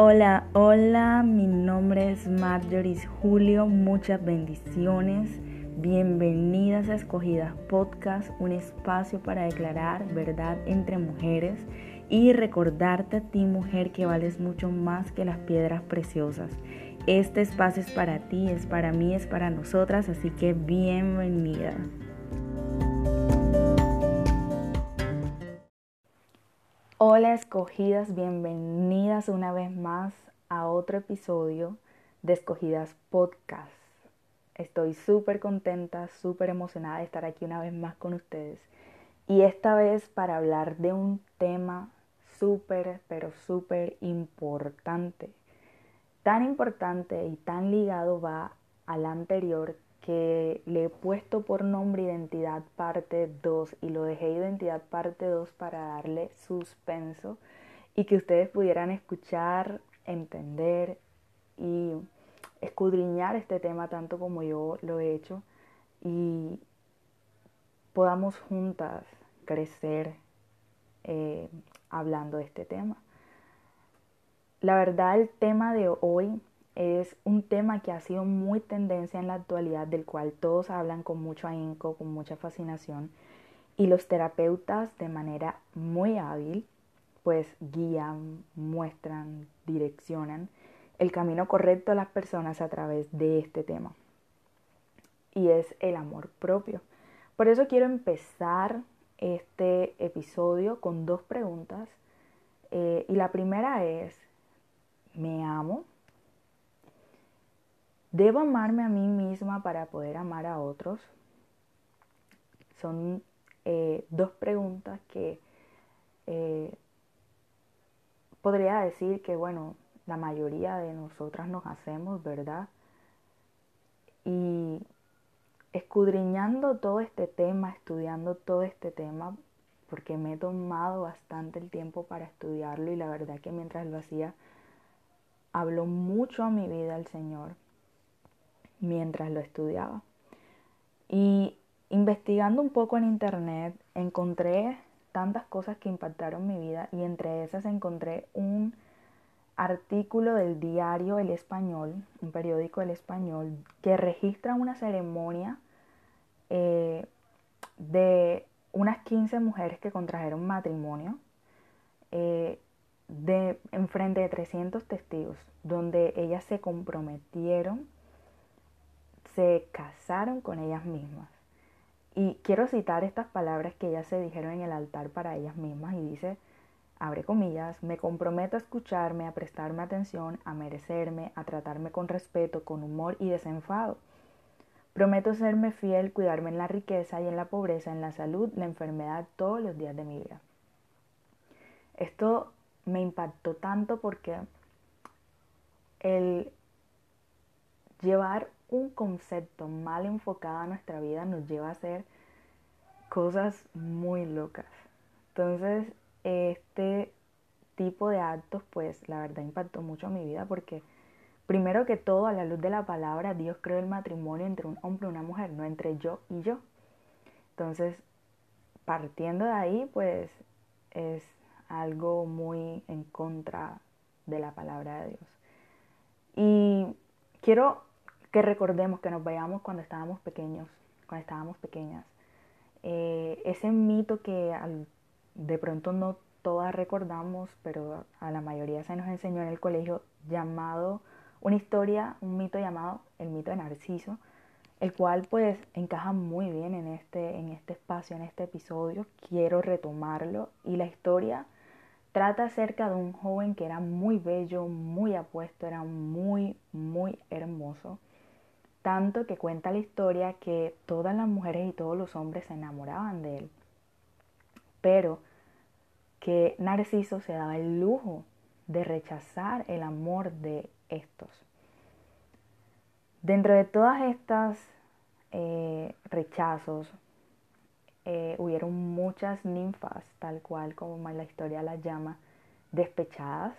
Hola, hola, mi nombre es Marjorie Julio, muchas bendiciones. Bienvenidas a Escogidas Podcast, un espacio para declarar verdad entre mujeres y recordarte a ti, mujer, que vales mucho más que las piedras preciosas. Este espacio es para ti, es para mí, es para nosotras, así que bienvenida. Hola escogidas, bienvenidas una vez más a otro episodio de Escogidas Podcast. Estoy súper contenta, súper emocionada de estar aquí una vez más con ustedes. Y esta vez para hablar de un tema súper, pero súper importante. Tan importante y tan ligado va al anterior que le he puesto por nombre Identidad Parte 2 y lo dejé Identidad Parte 2 para darle suspenso y que ustedes pudieran escuchar, entender y escudriñar este tema tanto como yo lo he hecho y podamos juntas crecer eh, hablando de este tema. La verdad el tema de hoy es un tema que ha sido muy tendencia en la actualidad, del cual todos hablan con mucho ahínco, con mucha fascinación, y los terapeutas de manera muy hábil, pues guían, muestran, direccionan el camino correcto a las personas a través de este tema. Y es el amor propio. Por eso quiero empezar este episodio con dos preguntas. Eh, y la primera es, ¿me amo? ¿Debo amarme a mí misma para poder amar a otros? Son eh, dos preguntas que eh, podría decir que, bueno, la mayoría de nosotras nos hacemos, ¿verdad? Y escudriñando todo este tema, estudiando todo este tema, porque me he tomado bastante el tiempo para estudiarlo y la verdad que mientras lo hacía, habló mucho a mi vida el Señor mientras lo estudiaba. Y investigando un poco en internet, encontré tantas cosas que impactaron mi vida y entre esas encontré un artículo del diario El Español, un periódico El Español, que registra una ceremonia eh, de unas 15 mujeres que contrajeron matrimonio eh, de, en frente de 300 testigos, donde ellas se comprometieron se casaron con ellas mismas. Y quiero citar estas palabras que ellas se dijeron en el altar para ellas mismas y dice, abre comillas, me comprometo a escucharme, a prestarme atención, a merecerme, a tratarme con respeto, con humor y desenfado. Prometo serme fiel, cuidarme en la riqueza y en la pobreza, en la salud, la enfermedad, todos los días de mi vida. Esto me impactó tanto porque el llevar un concepto mal enfocado a nuestra vida nos lleva a hacer cosas muy locas. Entonces, este tipo de actos, pues la verdad impactó mucho mi vida porque primero que todo, a la luz de la palabra, Dios creó el matrimonio entre un hombre y una mujer, no entre yo y yo. Entonces, partiendo de ahí, pues es algo muy en contra de la palabra de Dios. Y quiero que recordemos que nos vayamos cuando estábamos pequeños, cuando estábamos pequeñas. Eh, ese mito que de pronto no todas recordamos, pero a la mayoría se nos enseñó en el colegio, llamado, una historia, un mito llamado el mito de Narciso, el cual pues encaja muy bien en este, en este espacio, en este episodio. Quiero retomarlo y la historia trata acerca de un joven que era muy bello, muy apuesto, era muy, muy hermoso tanto que cuenta la historia que todas las mujeres y todos los hombres se enamoraban de él, pero que Narciso se daba el lujo de rechazar el amor de estos. Dentro de todas estas eh, rechazos, eh, hubieron muchas ninfas, tal cual como la historia las llama, despechadas,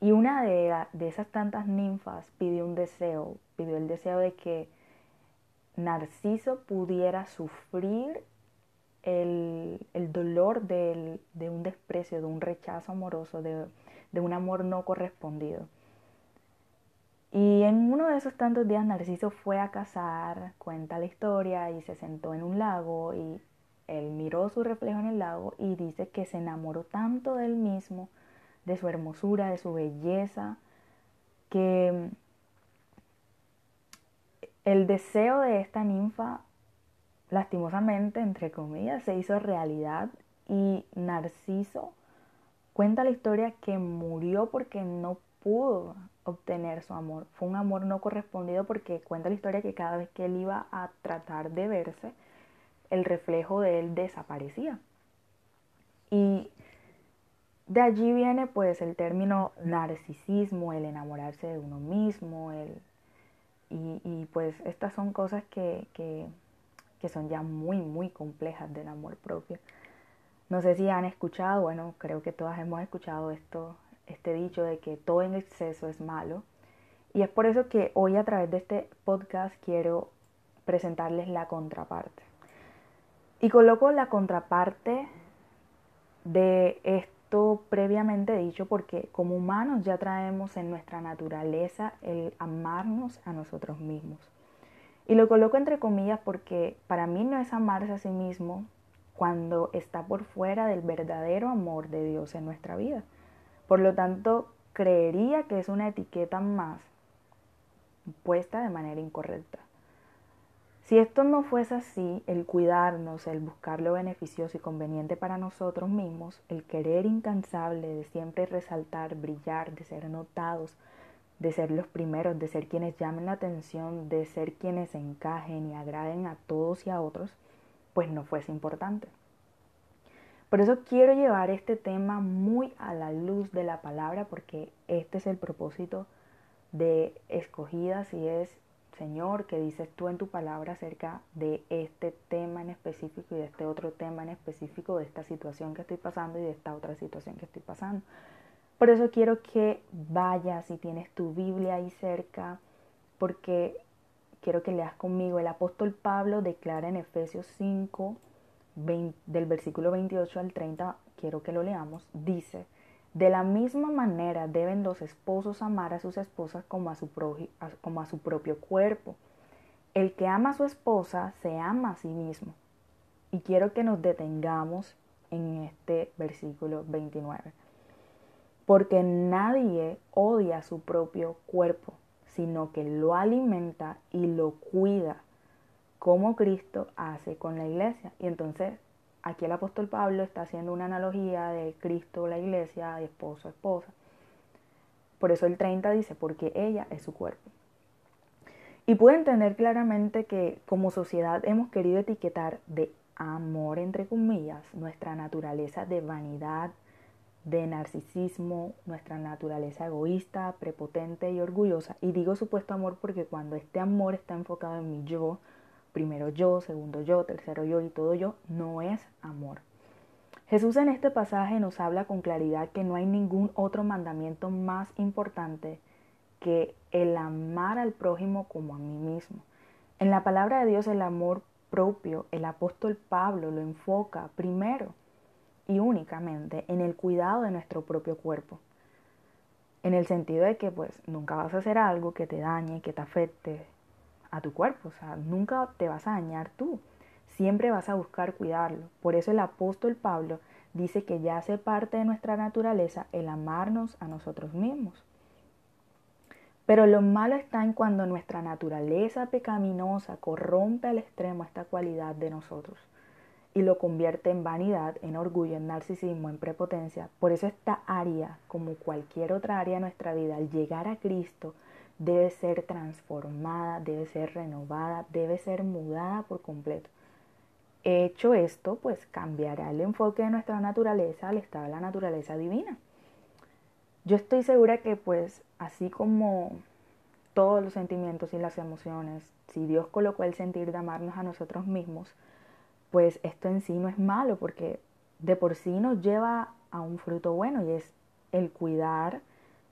y una de, esas tantas ninfas pidió un deseo, pidió el deseo de que Narciso pudiera sufrir el, dolor de un desprecio, de un rechazo amoroso, de, de un amor no correspondido. Y en uno de esos tantos días Narciso fue a cazar, cuenta la historia, y se sentó en un lago y él miró su reflejo en el lago y dice que se enamoró tanto de él mismo, de su hermosura, de su belleza, que el deseo de esta ninfa, lastimosamente, entre comillas, se hizo realidad y Narciso cuenta la historia que murió porque no pudo obtener su amor. Fue un amor no correspondido porque cuenta la historia que cada vez que él iba a tratar de verse, el reflejo de él desaparecía. Y de allí viene pues el término narcisismo, el enamorarse de uno mismo, el, y, pues estas son cosas que, que, son ya muy, muy complejas del amor propio. No sé si han escuchado, bueno, creo que todas hemos escuchado esto, este dicho de que todo en exceso es malo. Y es por eso que hoy a través de este podcast quiero presentarles la contraparte. Y coloco la contraparte de esto previamente dicho porque como humanos ya traemos en nuestra naturaleza el amarnos a nosotros mismos. Y lo coloco entre comillas porque para mí no es amarse a sí mismo cuando está por fuera del verdadero amor de Dios en nuestra vida. Por lo tanto, creería que es una etiqueta más puesta de manera incorrecta. Si esto no fuese así, el cuidarnos, el buscar lo beneficioso y conveniente para nosotros mismos, el querer incansable de siempre resaltar, brillar, de ser notados, de ser los primeros, de ser quienes llamen la atención, de ser quienes encajen y agraden a todos y a otros, pues no fuese importante. Por eso quiero llevar este tema muy a la luz de la palabra, porque este es el propósito de escogidas y es, Señor, que dices tú en tu palabra acerca de este tema en específico y de este otro tema en específico, de esta situación que estoy pasando y de esta otra situación que estoy pasando. Por eso quiero que vayas y tienes tu Biblia ahí cerca, porque quiero que leas conmigo. El apóstol Pablo declara en Efesios 5, del versículo 28 al 30, quiero que lo leamos, dice, de la misma manera deben los esposos amar a sus esposas como a su, como a su propio cuerpo. El que ama a su esposa se ama a sí mismo. Y quiero que nos detengamos en este versículo 29. Porque nadie odia su propio cuerpo, sino que lo alimenta y lo cuida como Cristo hace con la iglesia. Y entonces aquí el apóstol Pablo está haciendo una analogía de Cristo, la iglesia, de esposo, esposa. Por eso el 30 dice, porque ella es su cuerpo. Y puede entender claramente que como sociedad hemos querido etiquetar de amor, entre comillas, nuestra naturaleza de vanidad, de narcisismo, nuestra naturaleza egoísta, prepotente y orgullosa. Y digo supuesto amor porque cuando este amor está enfocado en mi yo, primero yo, segundo yo, tercero yo y todo yo, no es amor. Jesús en este pasaje nos habla con claridad que no hay ningún otro mandamiento más importante que el amar al prójimo como a mí mismo. En la palabra de Dios el amor propio, el apóstol Pablo lo enfoca primero y únicamente en el cuidado de nuestro propio cuerpo. En el sentido de que pues nunca vas a hacer algo que te dañe, que te afecte, a tu cuerpo, o sea, nunca te vas a dañar tú, siempre vas a buscar cuidarlo. Por eso el apóstol Pablo dice que ya hace parte de nuestra naturaleza el amarnos a nosotros mismos. Pero lo malo está en cuando nuestra naturaleza pecaminosa corrompe al extremo esta cualidad de nosotros y lo convierte en vanidad, en orgullo, en narcisismo, en prepotencia. Por eso esta área, como cualquier otra área de nuestra vida, al llegar a Cristo, debe ser transformada, debe ser renovada, debe ser mudada por completo. Hecho esto, pues cambiará el enfoque de nuestra naturaleza al estado de la naturaleza divina. Yo estoy segura que pues así como todos los sentimientos y las emociones, si Dios colocó el sentir de amarnos a nosotros mismos, pues esto en sí no es malo porque de por sí nos lleva a un fruto bueno y es el cuidar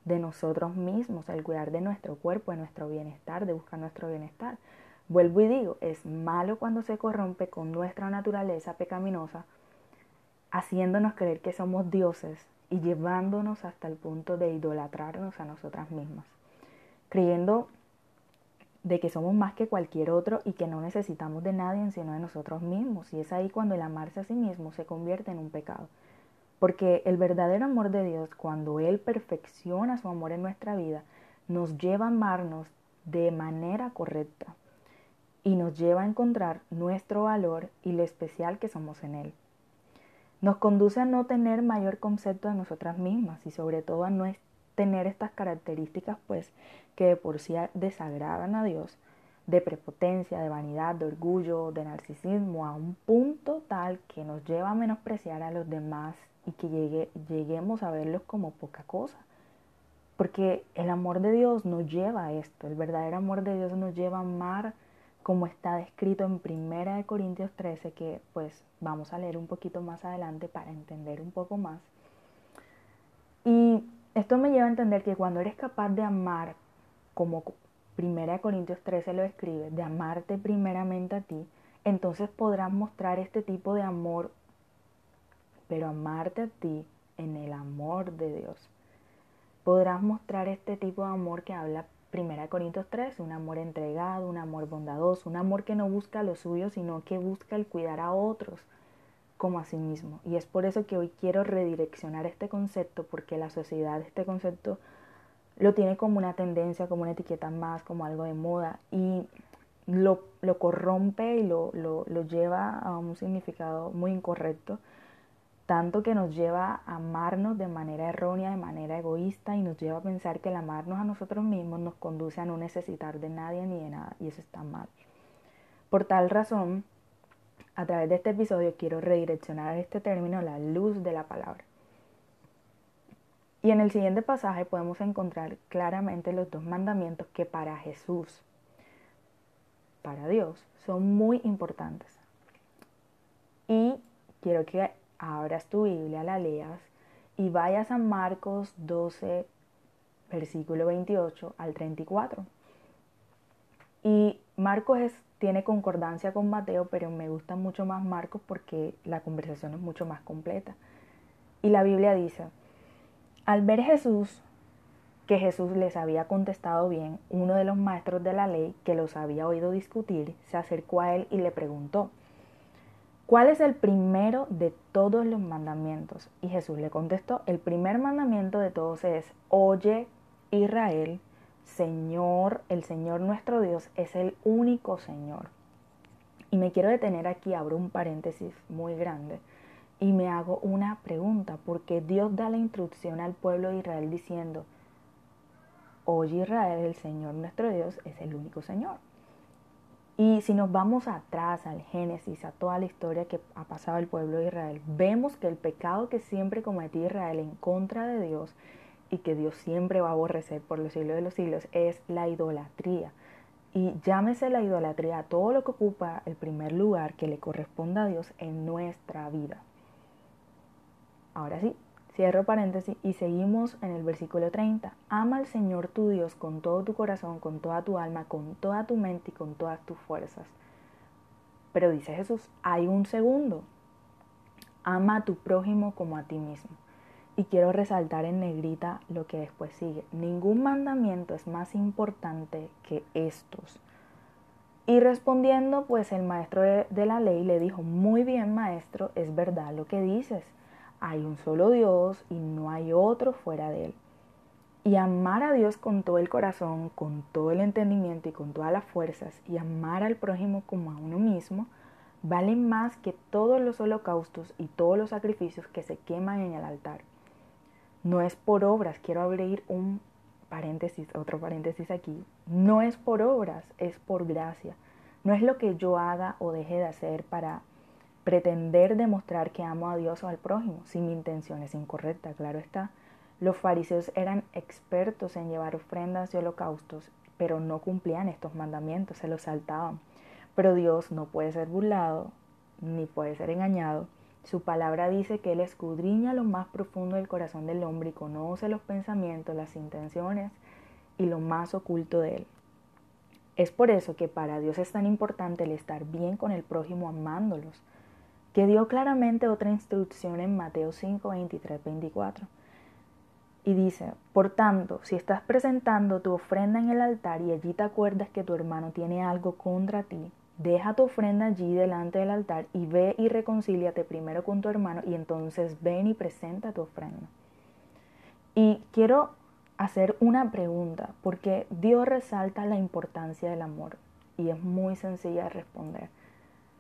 de nosotros mismos, el cuidar de nuestro cuerpo, de nuestro bienestar, de buscar nuestro bienestar. Vuelvo y digo, es malo cuando se corrompe con nuestra naturaleza pecaminosa, haciéndonos creer que somos dioses y llevándonos hasta el punto de idolatrarnos a nosotras mismas, creyendo de que somos más que cualquier otro y que no necesitamos de nadie sino de nosotros mismos. Y es ahí cuando el amarse a sí mismo se convierte en un pecado. Porque el verdadero amor de Dios, cuando Él perfecciona su amor en nuestra vida, nos lleva a amarnos de manera correcta y nos lleva a encontrar nuestro valor y lo especial que somos en Él. Nos conduce a no tener mayor concepto de nosotras mismas y sobre todo a no tener estas características pues que de por sí desagradan a Dios, de prepotencia, de vanidad, de orgullo, de narcisismo, a un punto tal que nos lleva a menospreciar a los demás y que lleguemos a verlos como poca cosa. Porque el amor de Dios nos lleva a esto, el verdadero amor de Dios nos lleva a amar como está descrito en Primera de Corintios 13, que pues vamos a leer un poquito más adelante para entender un poco más. Y esto me lleva a entender que cuando eres capaz de amar, como Primera de Corintios 13 lo escribe, de amarte primeramente a ti, entonces podrás mostrar este tipo de amor, pero amarte a ti en el amor de Dios. Podrás mostrar este tipo de amor que habla Primera Corintios 3, un amor entregado, un amor bondadoso, un amor que no busca lo suyo, sino que busca el cuidar a otros como a sí mismo. Y es por eso que hoy quiero redireccionar este concepto, porque la sociedad este concepto lo tiene como una tendencia, como una etiqueta más, como algo de moda, y lo, lo corrompe y lo, lo, lo lleva a un significado muy incorrecto tanto que nos lleva a amarnos de manera errónea, de manera egoísta y nos lleva a pensar que el amarnos a nosotros mismos nos conduce a no necesitar de nadie ni de nada y eso está mal. Por tal razón, a través de este episodio quiero redireccionar este término la luz de la palabra. Y en el siguiente pasaje podemos encontrar claramente los dos mandamientos que para Jesús, para Dios, son muy importantes. Y quiero que abras tu Biblia, la leas y vayas a Marcos 12, versículo 28 al 34. Y Marcos tiene concordancia con Mateo, pero me gusta mucho más Marcos porque la conversación es mucho más completa. Y la Biblia dice, al ver Jesús, que Jesús les había contestado bien, uno de los maestros de la ley que los había oído discutir, se acercó a él y le preguntó, ¿Cuál es el primero de todos los mandamientos? Y Jesús le contestó, el primer mandamiento de todos es, oye Israel, Señor, el Señor nuestro Dios es el único Señor. Y me quiero detener aquí, abro un paréntesis muy grande y me hago una pregunta, porque Dios da la instrucción al pueblo de Israel diciendo, oye Israel, el Señor nuestro Dios es el único Señor. Y si nos vamos atrás al Génesis, a toda la historia que ha pasado el pueblo de Israel, vemos que el pecado que siempre cometió Israel en contra de Dios y que Dios siempre va a aborrecer por los siglos de los siglos es la idolatría. Y llámese la idolatría a todo lo que ocupa el primer lugar que le corresponda a Dios en nuestra vida. Ahora sí, Cierro paréntesis y seguimos en el versículo 30. Ama al Señor tu Dios con todo tu corazón, con toda tu alma, con toda tu mente y con todas tus fuerzas. Pero dice Jesús, hay un segundo. Ama a tu prójimo como a ti mismo. Y quiero resaltar en negrita lo que después sigue. Ningún mandamiento es más importante que estos. Y respondiendo, pues el maestro de, de la ley le dijo, muy bien maestro, es verdad lo que dices hay un solo Dios y no hay otro fuera de Él. Y amar a Dios con todo el corazón, con todo el entendimiento y con todas las fuerzas, y amar al prójimo como a uno mismo, vale más que todos los holocaustos y todos los sacrificios que se queman en el altar. No es por obras, quiero abrir un paréntesis, otro paréntesis aquí, no es por obras, es por gracia. No es lo que yo haga o deje de hacer para pretender demostrar que amo a Dios o al prójimo, si mi intención es incorrecta, claro está. Los fariseos eran expertos en llevar ofrendas y holocaustos, pero no cumplían estos mandamientos, se los saltaban. Pero Dios no puede ser burlado, ni puede ser engañado. Su palabra dice que Él escudriña lo más profundo del corazón del hombre y conoce los pensamientos, las intenciones y lo más oculto de Él. Es por eso que para Dios es tan importante el estar bien con el prójimo amándolos, que dio claramente otra instrucción en Mateo 5, 23, 24. Y dice, por tanto, si estás presentando tu ofrenda en el altar y allí te acuerdas que tu hermano tiene algo contra ti, deja tu ofrenda allí delante del altar y ve y reconcíliate primero con tu hermano y entonces ven y presenta tu ofrenda. Y quiero hacer una pregunta porque Dios resalta la importancia del amor y es muy sencilla de responder.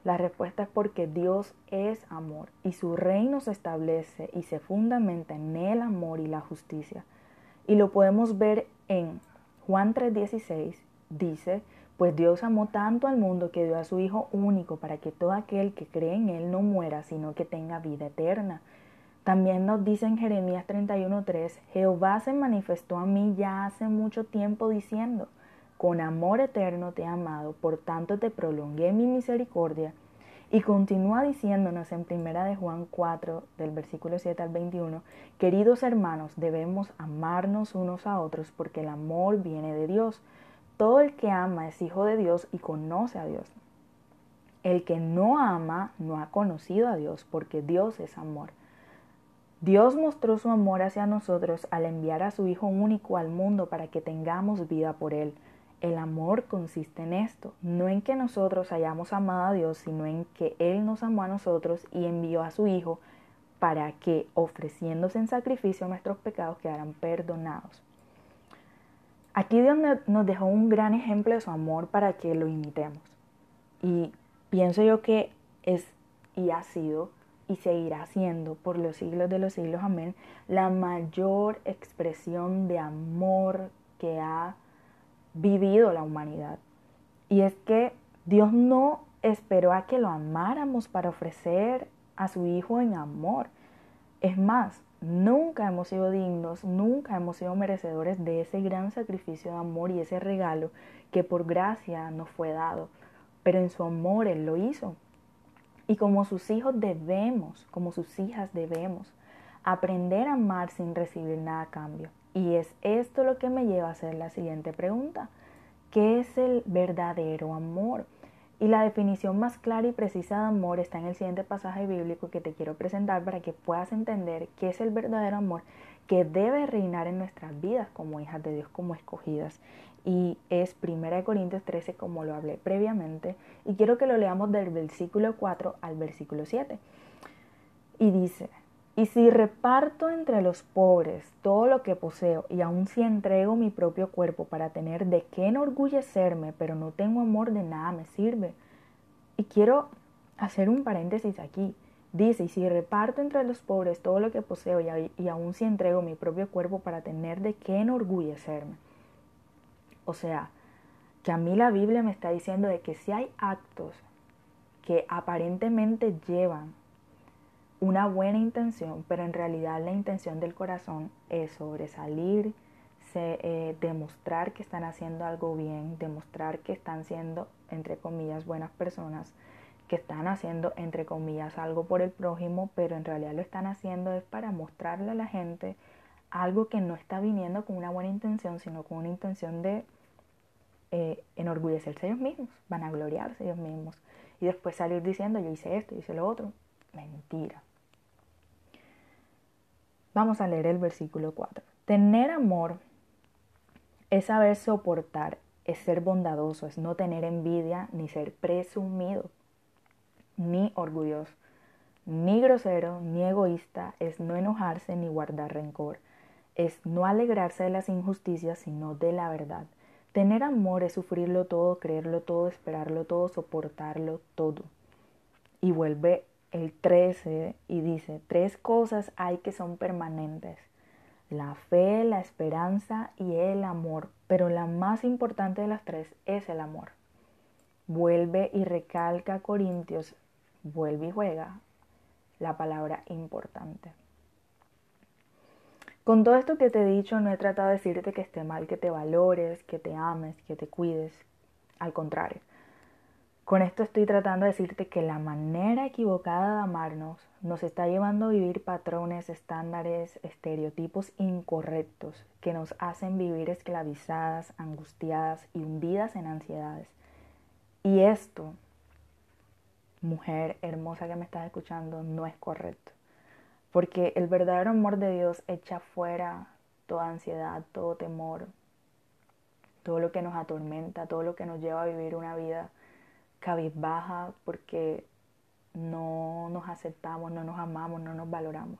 La respuesta es porque Dios es amor y su reino se establece y se fundamenta en el amor y la justicia. Y lo podemos ver en Juan 3:16, dice, pues Dios amó tanto al mundo que dio a su Hijo único para que todo aquel que cree en Él no muera, sino que tenga vida eterna. También nos dice en Jeremías 31:3, Jehová se manifestó a mí ya hace mucho tiempo diciendo, con amor eterno te he amado, por tanto te prolongué mi misericordia. Y continúa diciéndonos en primera de Juan 4, del versículo 7 al 21, queridos hermanos, debemos amarnos unos a otros porque el amor viene de Dios. Todo el que ama es hijo de Dios y conoce a Dios. El que no ama no ha conocido a Dios porque Dios es amor. Dios mostró su amor hacia nosotros al enviar a su Hijo único al mundo para que tengamos vida por Él. El amor consiste en esto, no en que nosotros hayamos amado a Dios, sino en que Él nos amó a nosotros y envió a su Hijo para que, ofreciéndose en sacrificio nuestros pecados, quedaran perdonados. Aquí Dios nos dejó un gran ejemplo de su amor para que lo imitemos. Y pienso yo que es y ha sido y seguirá siendo por los siglos de los siglos, amén, la mayor expresión de amor que ha vivido la humanidad. Y es que Dios no esperó a que lo amáramos para ofrecer a su Hijo en amor. Es más, nunca hemos sido dignos, nunca hemos sido merecedores de ese gran sacrificio de amor y ese regalo que por gracia nos fue dado. Pero en su amor Él lo hizo. Y como sus hijos debemos, como sus hijas debemos, aprender a amar sin recibir nada a cambio. Y es esto lo que me lleva a hacer la siguiente pregunta. ¿Qué es el verdadero amor? Y la definición más clara y precisa de amor está en el siguiente pasaje bíblico que te quiero presentar para que puedas entender qué es el verdadero amor que debe reinar en nuestras vidas como hijas de Dios, como escogidas. Y es 1 Corintios 13 como lo hablé previamente. Y quiero que lo leamos del versículo 4 al versículo 7. Y dice, y si reparto entre los pobres todo lo que poseo y aun si entrego mi propio cuerpo para tener de qué enorgullecerme, pero no tengo amor de nada me sirve. Y quiero hacer un paréntesis aquí. Dice, y si reparto entre los pobres todo lo que poseo y, y aun si entrego mi propio cuerpo para tener de qué enorgullecerme. O sea, que a mí la Biblia me está diciendo de que si hay actos que aparentemente llevan una buena intención, pero en realidad la intención del corazón es sobresalir, eh, demostrar que están haciendo algo bien, demostrar que están siendo, entre comillas, buenas personas, que están haciendo, entre comillas, algo por el prójimo, pero en realidad lo están haciendo es para mostrarle a la gente algo que no está viniendo con una buena intención, sino con una intención de eh, enorgullecerse ellos mismos, van a gloriarse ellos mismos y después salir diciendo yo hice esto, yo hice lo otro. Mentira. Vamos a leer el versículo 4. Tener amor es saber soportar, es ser bondadoso, es no tener envidia, ni ser presumido, ni orgulloso, ni grosero, ni egoísta, es no enojarse ni guardar rencor, es no alegrarse de las injusticias, sino de la verdad. Tener amor es sufrirlo todo, creerlo todo, esperarlo todo, soportarlo todo. Y vuelve el 13 y dice, tres cosas hay que son permanentes. La fe, la esperanza y el amor. Pero la más importante de las tres es el amor. Vuelve y recalca Corintios, vuelve y juega la palabra importante. Con todo esto que te he dicho, no he tratado de decirte que esté mal que te valores, que te ames, que te cuides. Al contrario, Con esto estoy tratando de decirte que la manera equivocada de amarnos nos está llevando a vivir patrones, estándares, estereotipos incorrectos que nos hacen vivir esclavizadas, angustiadas y hundidas en ansiedades. Y esto, mujer hermosa que me estás escuchando, no es correcto. Porque el verdadero amor de Dios echa fuera toda ansiedad, todo temor, todo lo que nos atormenta, todo lo que nos lleva a vivir una vida cabizbaja porque no nos aceptamos, no nos amamos, no nos valoramos.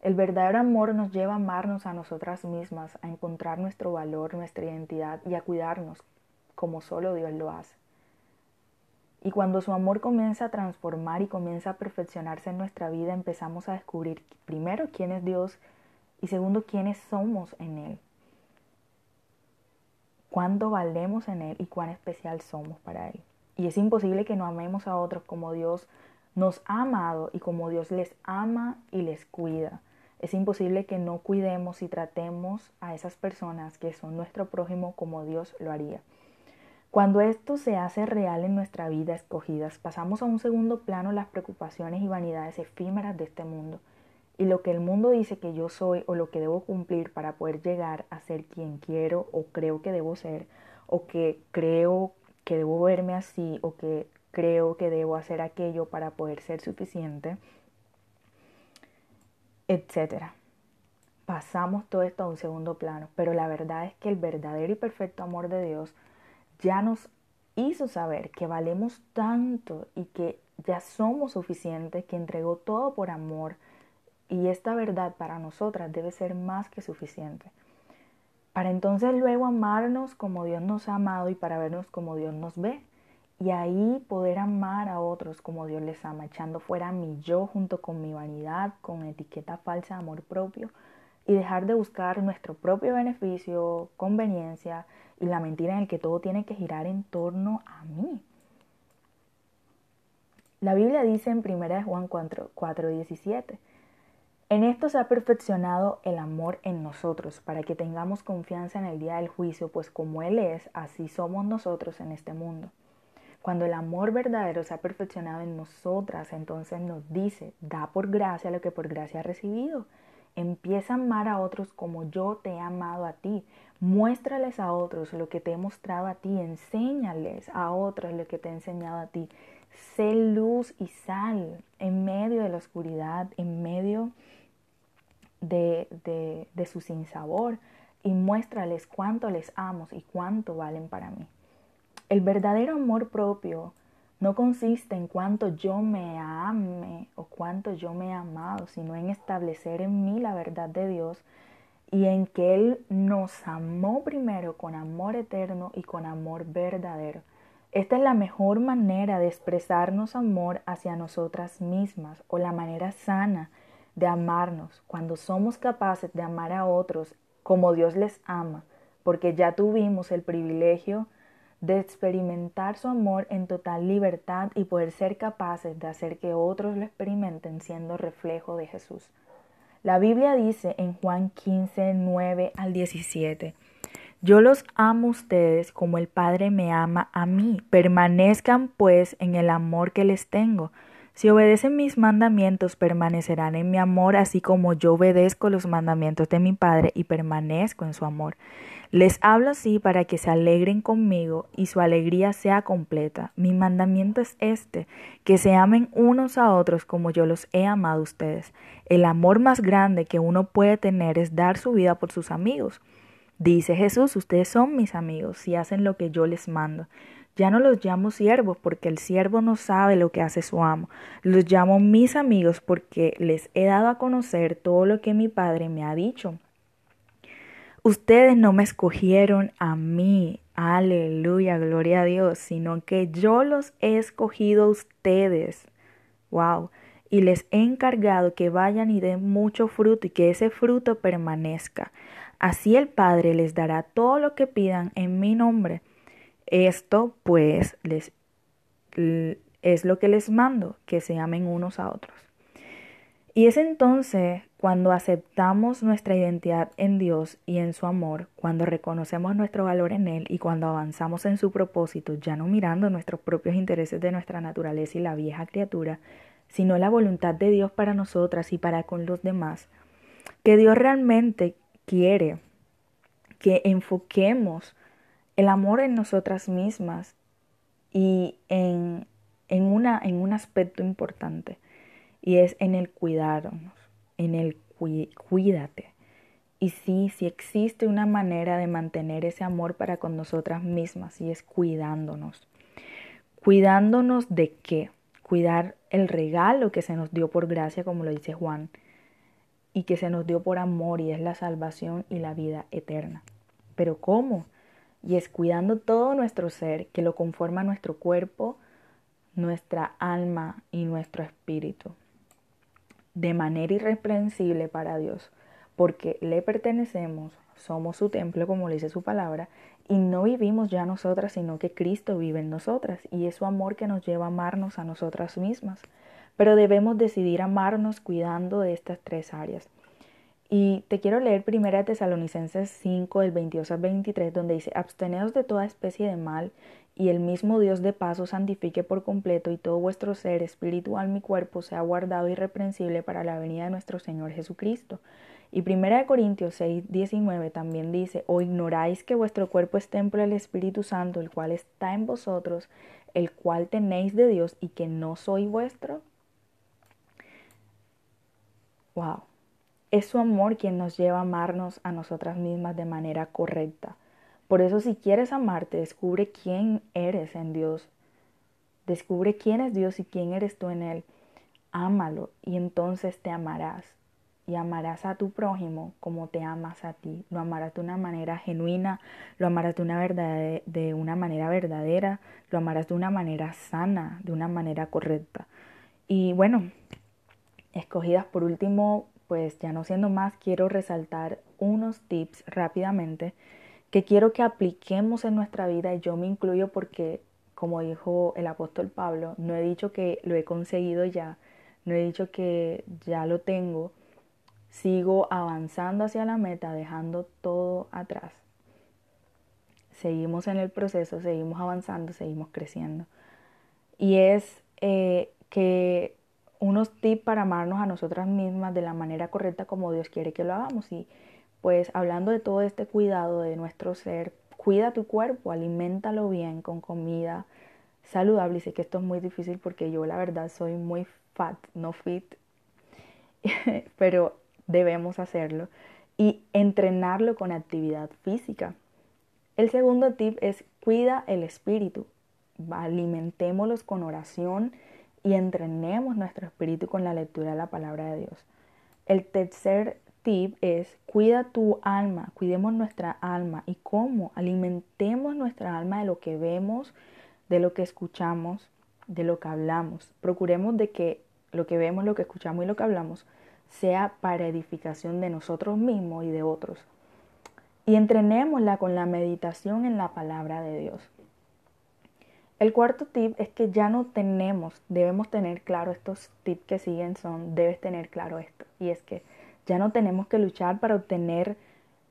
El verdadero amor nos lleva a amarnos a nosotras mismas, a encontrar nuestro valor, nuestra identidad y a cuidarnos como solo Dios lo hace. Y cuando su amor comienza a transformar y comienza a perfeccionarse en nuestra vida, empezamos a descubrir primero quién es Dios y segundo quiénes somos en Él. Cuánto valemos en Él y cuán especial somos para Él. Y es imposible que no amemos a otros como Dios nos ha amado y como Dios les ama y les cuida. Es imposible que no cuidemos y tratemos a esas personas que son nuestro prójimo como Dios lo haría. Cuando esto se hace real en nuestra vida escogidas, pasamos a un segundo plano las preocupaciones y vanidades efímeras de este mundo. Y lo que el mundo dice que yo soy o lo que debo cumplir para poder llegar a ser quien quiero o creo que debo ser o que creo que debo verme así o que creo que debo hacer aquello para poder ser suficiente, etcétera. Pasamos todo esto a un segundo plano, pero la verdad es que el verdadero y perfecto amor de Dios ya nos hizo saber que valemos tanto y que ya somos suficientes, que entregó todo por amor y esta verdad para nosotras debe ser más que suficiente para entonces luego amarnos como Dios nos ha amado y para vernos como Dios nos ve. Y ahí poder amar a otros como Dios les ama, echando fuera mi yo junto con mi vanidad, con etiqueta falsa de amor propio y dejar de buscar nuestro propio beneficio, conveniencia y la mentira en el que todo tiene que girar en torno a mí. La Biblia dice en 1 Juan 4, 4 17, en esto se ha perfeccionado el amor en nosotros, para que tengamos confianza en el día del juicio, pues como Él es, así somos nosotros en este mundo. Cuando el amor verdadero se ha perfeccionado en nosotras, entonces nos dice, da por gracia lo que por gracia ha recibido. Empieza a amar a otros como yo te he amado a ti. Muéstrales a otros lo que te he mostrado a ti. Enséñales a otros lo que te he enseñado a ti. Sé luz y sal en medio de la oscuridad, en medio de, de, de su sinsabor y muéstrales cuánto les amo y cuánto valen para mí. El verdadero amor propio no consiste en cuánto yo me ame o cuánto yo me he amado, sino en establecer en mí la verdad de Dios y en que Él nos amó primero con amor eterno y con amor verdadero. Esta es la mejor manera de expresarnos amor hacia nosotras mismas o la manera sana de amarnos, cuando somos capaces de amar a otros como Dios les ama, porque ya tuvimos el privilegio de experimentar su amor en total libertad y poder ser capaces de hacer que otros lo experimenten siendo reflejo de Jesús. La Biblia dice en Juan 15, 9 al 17, Yo los amo a ustedes como el Padre me ama a mí. Permanezcan pues en el amor que les tengo. Si obedecen mis mandamientos, permanecerán en mi amor, así como yo obedezco los mandamientos de mi Padre y permanezco en su amor. Les hablo así para que se alegren conmigo y su alegría sea completa. Mi mandamiento es este, que se amen unos a otros como yo los he amado a ustedes. El amor más grande que uno puede tener es dar su vida por sus amigos. Dice Jesús, ustedes son mis amigos si hacen lo que yo les mando. Ya no los llamo siervos porque el siervo no sabe lo que hace su amo. Los llamo mis amigos porque les he dado a conocer todo lo que mi Padre me ha dicho. Ustedes no me escogieron a mí, aleluya, gloria a Dios, sino que yo los he escogido a ustedes. Wow. Y les he encargado que vayan y den mucho fruto y que ese fruto permanezca. Así el Padre les dará todo lo que pidan en mi nombre. Esto pues les, es lo que les mando, que se amen unos a otros. Y es entonces cuando aceptamos nuestra identidad en Dios y en su amor, cuando reconocemos nuestro valor en Él y cuando avanzamos en su propósito, ya no mirando nuestros propios intereses de nuestra naturaleza y la vieja criatura, sino la voluntad de Dios para nosotras y para con los demás, que Dios realmente quiere que enfoquemos el amor en nosotras mismas y en, en, una, en un aspecto importante, y es en el cuidarnos, en el cuídate. Y sí, sí existe una manera de mantener ese amor para con nosotras mismas y es cuidándonos. ¿Cuidándonos de qué? Cuidar el regalo que se nos dio por gracia, como lo dice Juan, y que se nos dio por amor y es la salvación y la vida eterna. Pero ¿cómo? Y es cuidando todo nuestro ser que lo conforma nuestro cuerpo, nuestra alma y nuestro espíritu de manera irreprensible para Dios, porque le pertenecemos, somos su templo, como le dice su palabra, y no vivimos ya nosotras, sino que Cristo vive en nosotras, y es su amor que nos lleva a amarnos a nosotras mismas. Pero debemos decidir amarnos cuidando de estas tres áreas. Y te quiero leer 1 Tesalonicenses 5, del 22 al 23, donde dice, absteneos de toda especie de mal, y el mismo Dios de paz os santifique por completo, y todo vuestro ser, espiritual, mi cuerpo, sea guardado irreprensible para la venida de nuestro Señor Jesucristo. Y 1 Corintios 6, 19 también dice, o ignoráis que vuestro cuerpo es templo del Espíritu Santo, el cual está en vosotros, el cual tenéis de Dios, y que no soy vuestro. Wow. Es su amor quien nos lleva a amarnos a nosotras mismas de manera correcta. Por eso si quieres amarte, descubre quién eres en Dios. Descubre quién es Dios y quién eres tú en Él. Ámalo y entonces te amarás. Y amarás a tu prójimo como te amas a ti. Lo amarás de una manera genuina, lo amarás de una, verdad, de una manera verdadera, lo amarás de una manera sana, de una manera correcta. Y bueno, escogidas por último pues ya no siendo más, quiero resaltar unos tips rápidamente que quiero que apliquemos en nuestra vida y yo me incluyo porque, como dijo el apóstol Pablo, no he dicho que lo he conseguido ya, no he dicho que ya lo tengo, sigo avanzando hacia la meta, dejando todo atrás. Seguimos en el proceso, seguimos avanzando, seguimos creciendo. Y es eh, que unos tips para amarnos a nosotras mismas de la manera correcta como Dios quiere que lo hagamos. Y pues hablando de todo este cuidado de nuestro ser, cuida tu cuerpo, aliméntalo bien con comida saludable. Y sé que esto es muy difícil porque yo la verdad soy muy fat, no fit, pero debemos hacerlo. Y entrenarlo con actividad física. El segundo tip es cuida el espíritu. Alimentémoslos con oración y entrenemos nuestro espíritu con la lectura de la palabra de Dios. El tercer tip es cuida tu alma, cuidemos nuestra alma y cómo alimentemos nuestra alma de lo que vemos, de lo que escuchamos, de lo que hablamos. Procuremos de que lo que vemos, lo que escuchamos y lo que hablamos sea para edificación de nosotros mismos y de otros. Y entrenémosla con la meditación en la palabra de Dios. El cuarto tip es que ya no tenemos, debemos tener claro estos tips que siguen son, debes tener claro esto, y es que ya no tenemos que luchar para obtener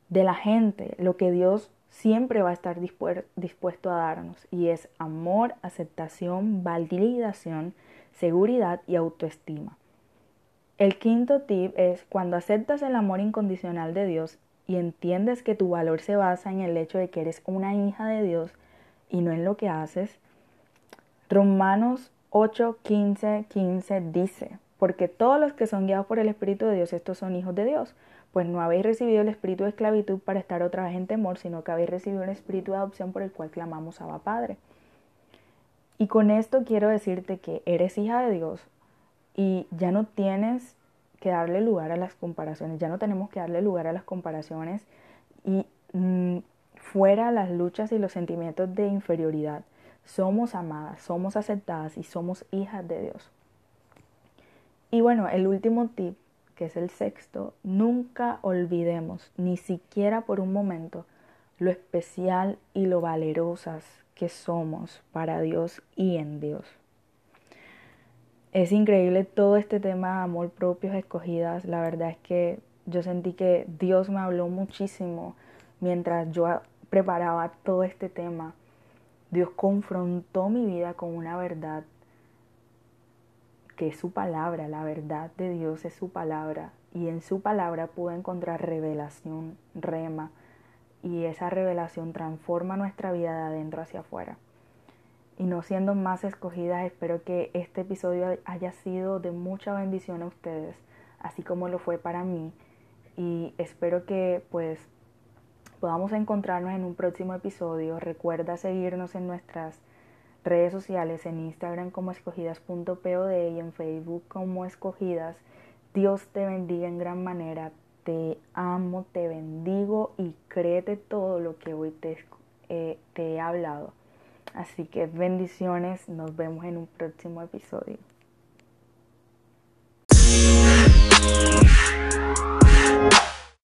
de la gente lo que Dios siempre va a estar dispuesto a darnos, y es amor, aceptación, validación, seguridad y autoestima. El quinto tip es cuando aceptas el amor incondicional de Dios y entiendes que tu valor se basa en el hecho de que eres una hija de Dios y no en lo que haces, Romanos 8, 15, 15 dice, porque todos los que son guiados por el Espíritu de Dios, estos son hijos de Dios, pues no habéis recibido el espíritu de esclavitud para estar otra vez en temor, sino que habéis recibido el espíritu de adopción por el cual clamamos a Padre. Y con esto quiero decirte que eres hija de Dios y ya no tienes que darle lugar a las comparaciones, ya no tenemos que darle lugar a las comparaciones y mm, fuera las luchas y los sentimientos de inferioridad somos amadas, somos aceptadas y somos hijas de Dios. Y bueno, el último tip, que es el sexto, nunca olvidemos, ni siquiera por un momento, lo especial y lo valerosas que somos para Dios y en Dios. Es increíble todo este tema de amor propio, escogidas. La verdad es que yo sentí que Dios me habló muchísimo mientras yo preparaba todo este tema. Dios confrontó mi vida con una verdad que es su palabra, la verdad de Dios es su palabra y en su palabra pude encontrar revelación, rema y esa revelación transforma nuestra vida de adentro hacia afuera. Y no siendo más escogidas, espero que este episodio haya sido de mucha bendición a ustedes, así como lo fue para mí. Y espero que pues podamos encontrarnos en un próximo episodio. Recuerda seguirnos en nuestras redes sociales, en Instagram como escogidas.pod y en Facebook como escogidas. Dios te bendiga en gran manera. Te amo, te bendigo y créete todo lo que hoy te, eh, te he hablado. Así que bendiciones, nos vemos en un próximo episodio.